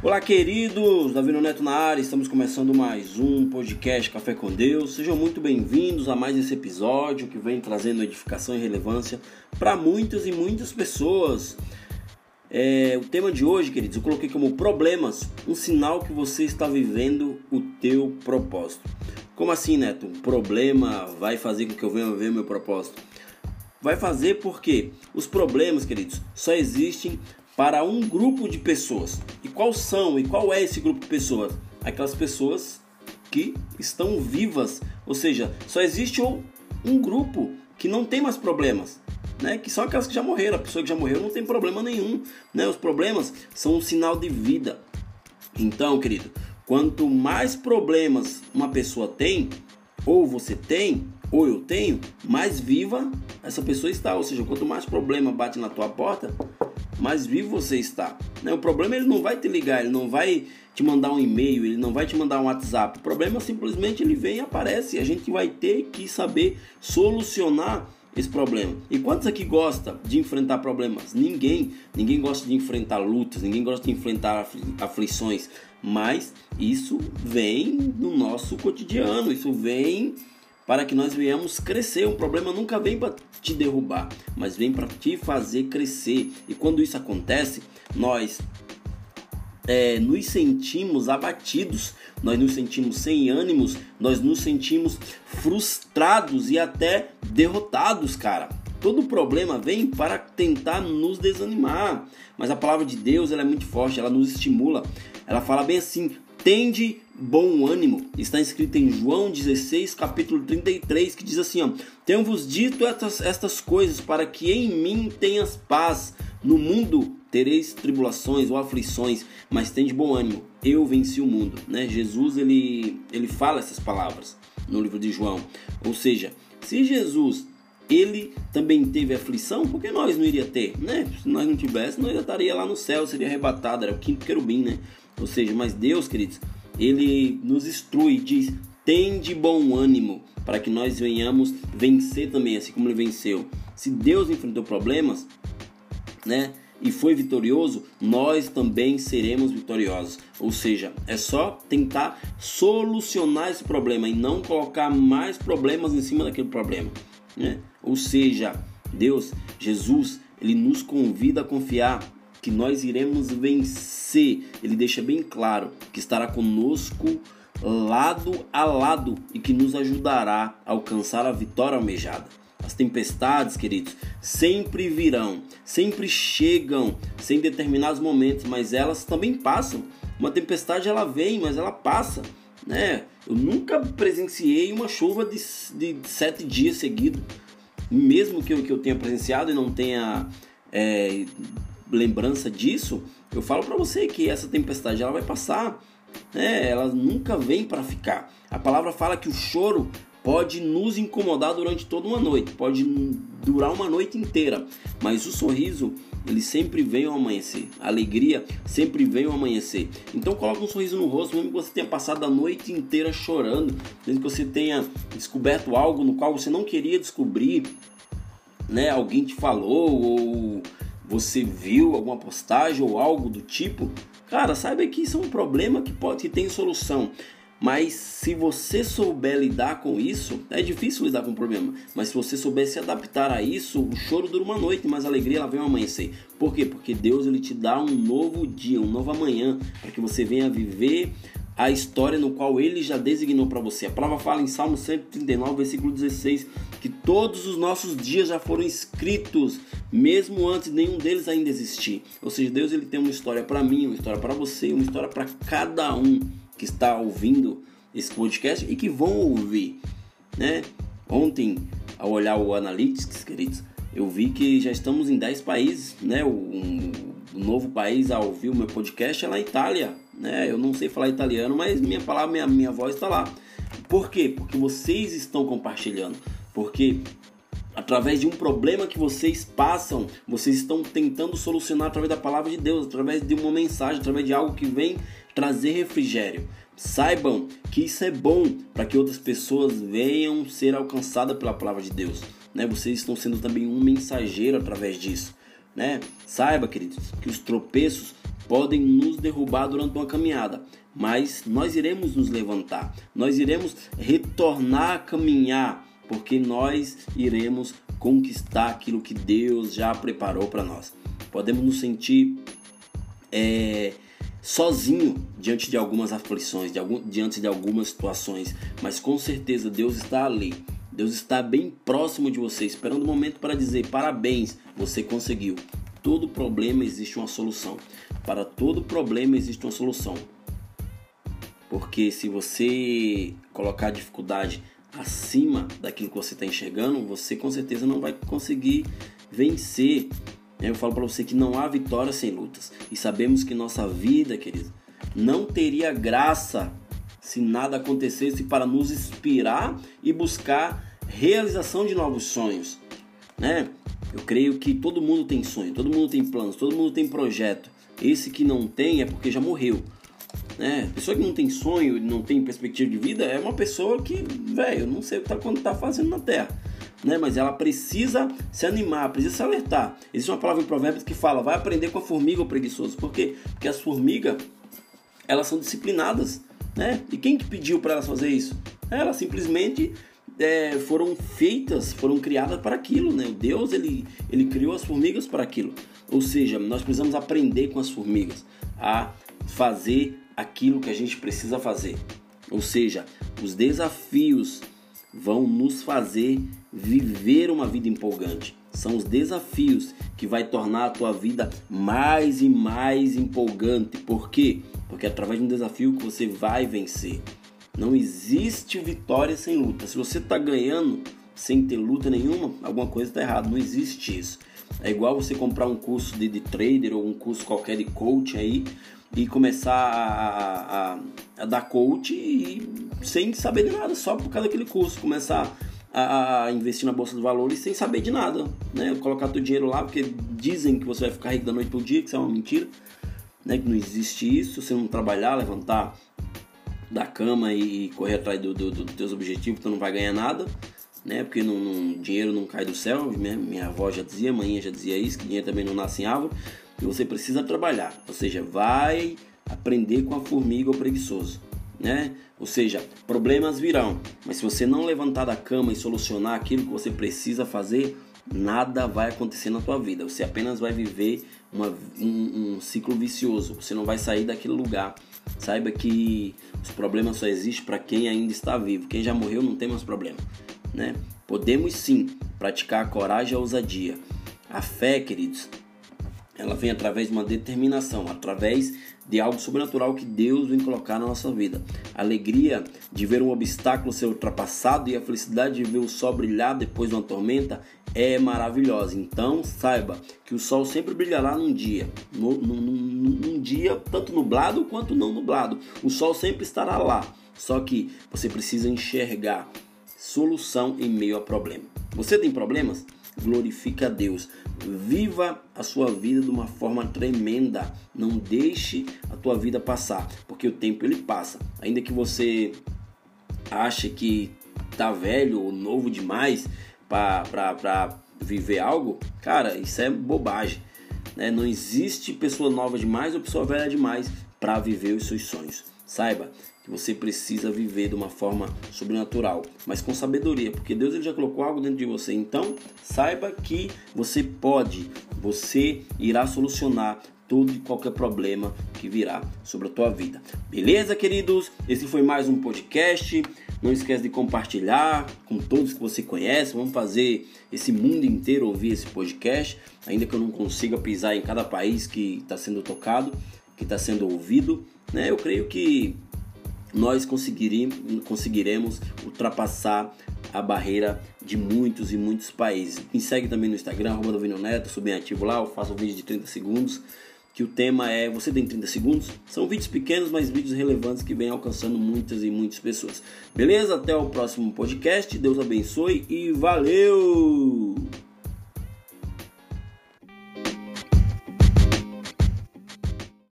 Olá, queridos! Davi Neto na área, estamos começando mais um podcast Café com Deus. Sejam muito bem-vindos a mais esse episódio que vem trazendo edificação e relevância para muitas e muitas pessoas. É, o tema de hoje, queridos, eu coloquei como problemas, um sinal que você está vivendo o teu propósito. Como assim, Neto? Um problema vai fazer com que eu venha ver meu propósito? Vai fazer porque os problemas, queridos, só existem para um grupo de pessoas. E qual são e qual é esse grupo de pessoas? Aquelas pessoas que estão vivas, ou seja, só existe um grupo que não tem mais problemas, né? Que são aquelas que já morreram. A pessoa que já morreu não tem problema nenhum, né? Os problemas são um sinal de vida. Então, querido, quanto mais problemas uma pessoa tem, ou você tem, ou eu tenho, mais viva essa pessoa está. Ou seja, quanto mais problema bate na tua porta, mais vivo você está. Né? O problema ele não vai te ligar, ele não vai te mandar um e-mail, ele não vai te mandar um WhatsApp. O problema simplesmente ele vem e aparece. E a gente vai ter que saber solucionar esse problema. E quantos aqui gosta de enfrentar problemas? Ninguém. Ninguém gosta de enfrentar lutas, ninguém gosta de enfrentar aflições. Mas isso vem no nosso cotidiano, isso vem para que nós venhamos crescer. Um problema nunca vem para te derrubar, mas vem para te fazer crescer. E quando isso acontece, nós é, nos sentimos abatidos, nós nos sentimos sem ânimos, nós nos sentimos frustrados e até derrotados, cara. Todo problema vem para tentar nos desanimar, mas a palavra de Deus ela é muito forte, ela nos estimula. Ela fala bem assim: tende bom ânimo. Está escrito em João 16, capítulo 33, que diz assim: ó, Tenho-vos dito estas, estas coisas para que em mim tenhas paz. No mundo tereis tribulações ou aflições, mas tende bom ânimo. Eu venci o mundo. Né? Jesus ele, ele fala essas palavras no livro de João. Ou seja, se Jesus ele também teve aflição, porque nós não iria ter, né? Se nós não tivéssemos, nós já estaria lá no céu, seria arrebatado, era o quinto querubim, né? Ou seja, mas Deus, queridos, ele nos instrui, diz: tem de bom ânimo, para que nós venhamos vencer também, assim como ele venceu. Se Deus enfrentou problemas, né? E foi vitorioso, nós também seremos vitoriosos. Ou seja, é só tentar solucionar esse problema e não colocar mais problemas em cima daquele problema. Né? Ou seja, Deus, Jesus, ele nos convida a confiar que nós iremos vencer. Ele deixa bem claro que estará conosco lado a lado e que nos ajudará a alcançar a vitória almejada. As tempestades, queridos, sempre virão, sempre chegam sem determinados momentos, mas elas também passam. Uma tempestade ela vem, mas ela passa, né? Eu nunca presenciei uma chuva de, de sete dias seguidos, mesmo que eu, que eu tenha presenciado e não tenha é, lembrança disso, eu falo para você que essa tempestade ela vai passar, né? Ela nunca vem para ficar. A palavra fala que o choro pode nos incomodar durante toda uma noite, pode durar uma noite inteira, mas o sorriso ele sempre vem ao amanhecer, a alegria sempre vem ao amanhecer. Então coloca um sorriso no rosto, mesmo que você tenha passado a noite inteira chorando, mesmo que você tenha descoberto algo no qual você não queria descobrir, né? Alguém te falou ou você viu alguma postagem ou algo do tipo, cara, saiba que isso é um problema que pode que tem solução. Mas se você souber lidar com isso, é difícil lidar com o problema. Mas se você souber se adaptar a isso, o choro dura uma noite, mas a alegria ela vem ao amanhecer. Por quê? Porque Deus ele te dá um novo dia, um novo amanhã, para que você venha viver a história no qual ele já designou para você. A palavra fala em Salmo 139, versículo 16, que todos os nossos dias já foram escritos, mesmo antes nenhum deles ainda existir. Ou seja, Deus ele tem uma história para mim, uma história para você, uma história para cada um que está ouvindo esse podcast e que vão ouvir, né? Ontem, ao olhar o Analytics, queridos, eu vi que já estamos em 10 países, né? Um, um novo país a ouvir o meu podcast é lá Itália, né? Eu não sei falar italiano, mas minha palavra, minha, minha voz está lá. Por quê? Porque vocês estão compartilhando. Porque através de um problema que vocês passam, vocês estão tentando solucionar através da palavra de Deus, através de uma mensagem, através de algo que vem trazer refrigério. Saibam que isso é bom para que outras pessoas venham ser alcançadas pela palavra de Deus. Né? Vocês estão sendo também um mensageiro através disso. Né? Saiba, queridos, que os tropeços podem nos derrubar durante uma caminhada, mas nós iremos nos levantar, nós iremos retornar a caminhar, porque nós iremos conquistar aquilo que Deus já preparou para nós. Podemos nos sentir é, sozinho diante de algumas aflições, de algum, diante de algumas situações, mas com certeza Deus está ali. Deus está bem próximo de você, esperando o um momento para dizer parabéns, você conseguiu. Todo problema existe uma solução. Para todo problema existe uma solução. Porque se você colocar dificuldade acima daquilo que você está enxergando, você com certeza não vai conseguir vencer eu falo para você que não há vitória sem lutas. E sabemos que nossa vida, querido, não teria graça se nada acontecesse para nos inspirar e buscar realização de novos sonhos, né? Eu creio que todo mundo tem sonho, todo mundo tem planos, todo mundo tem projeto. Esse que não tem é porque já morreu. Né? Pessoa que não tem sonho, não tem perspectiva de vida, é uma pessoa que, velho, não sei o que tá, tá fazendo na Terra né? Mas ela precisa se animar, precisa se alertar. Existe uma palavra em Provérbios que fala: vai aprender com a formiga ou preguiçoso. Por quê? Porque as formigas elas são disciplinadas, né? E quem que pediu para elas fazer isso? Elas simplesmente é, foram feitas, foram criadas para aquilo, né? Deus ele, ele criou as formigas para aquilo. Ou seja, nós precisamos aprender com as formigas a fazer aquilo que a gente precisa fazer. Ou seja, os desafios vão nos fazer viver uma vida empolgante. São os desafios que vai tornar a tua vida mais e mais empolgante. Por quê? Porque é através de um desafio que você vai vencer. Não existe vitória sem luta. Se você está ganhando sem ter luta nenhuma, alguma coisa está errada. Não existe isso. É igual você comprar um curso de, de trader ou um curso qualquer de coaching aí e começar a, a, a dar coach e, sem saber de nada, só por causa daquele curso. Começar a, a, investir na bolsa de valores sem saber de nada, né? Colocar teu dinheiro lá porque dizem que você vai ficar rico da noite pro dia, que isso é uma mentira, né? Que não existe isso. Se não trabalhar, levantar da cama e correr atrás dos do, do, do teus objetivos, tu não vai ganhar nada, né? Porque não, não, dinheiro não cai do céu. Minha, minha avó já dizia, mãe já dizia isso, que dinheiro também não nasce em árvore. E você precisa trabalhar, ou seja, vai aprender com a formiga ou preguiçoso né? Ou seja, problemas virão, mas se você não levantar da cama e solucionar aquilo que você precisa fazer, nada vai acontecer na tua vida. Você apenas vai viver uma, um, um ciclo vicioso. Você não vai sair daquele lugar. Saiba que os problemas só existem para quem ainda está vivo. Quem já morreu não tem mais problema, né? Podemos sim praticar a coragem e a ousadia. A fé, queridos, ela vem através de uma determinação, através de algo sobrenatural que Deus vem colocar na nossa vida. A alegria de ver um obstáculo ser ultrapassado e a felicidade de ver o sol brilhar depois de uma tormenta é maravilhosa. Então saiba que o sol sempre brilhará num dia, num, num, num dia tanto nublado quanto não nublado. O sol sempre estará lá. Só que você precisa enxergar solução em meio a problema. Você tem problemas? glorifique a Deus. Viva a sua vida de uma forma tremenda. Não deixe a tua vida passar, porque o tempo ele passa. Ainda que você ache que tá velho ou novo demais para viver algo, cara, isso é bobagem. Né? Não existe pessoa nova demais ou pessoa velha demais para viver os seus sonhos. Saiba que você precisa viver de uma forma sobrenatural, mas com sabedoria, porque Deus ele já colocou algo dentro de você. Então, saiba que você pode, você irá solucionar todo e qualquer problema que virá sobre a tua vida. Beleza, queridos? Esse foi mais um podcast. Não esquece de compartilhar com todos que você conhece. Vamos fazer esse mundo inteiro ouvir esse podcast, ainda que eu não consiga pisar em cada país que está sendo tocado, que está sendo ouvido. Né? Eu creio que nós conseguiremos ultrapassar a barreira de muitos e muitos países. Me segue também no Instagram, arroba Neto, sou bem ativo lá, eu faço um vídeo de 30 segundos, que o tema é Você tem 30 segundos? São vídeos pequenos, mas vídeos relevantes que vêm alcançando muitas e muitas pessoas. Beleza? Até o próximo podcast, Deus abençoe e valeu!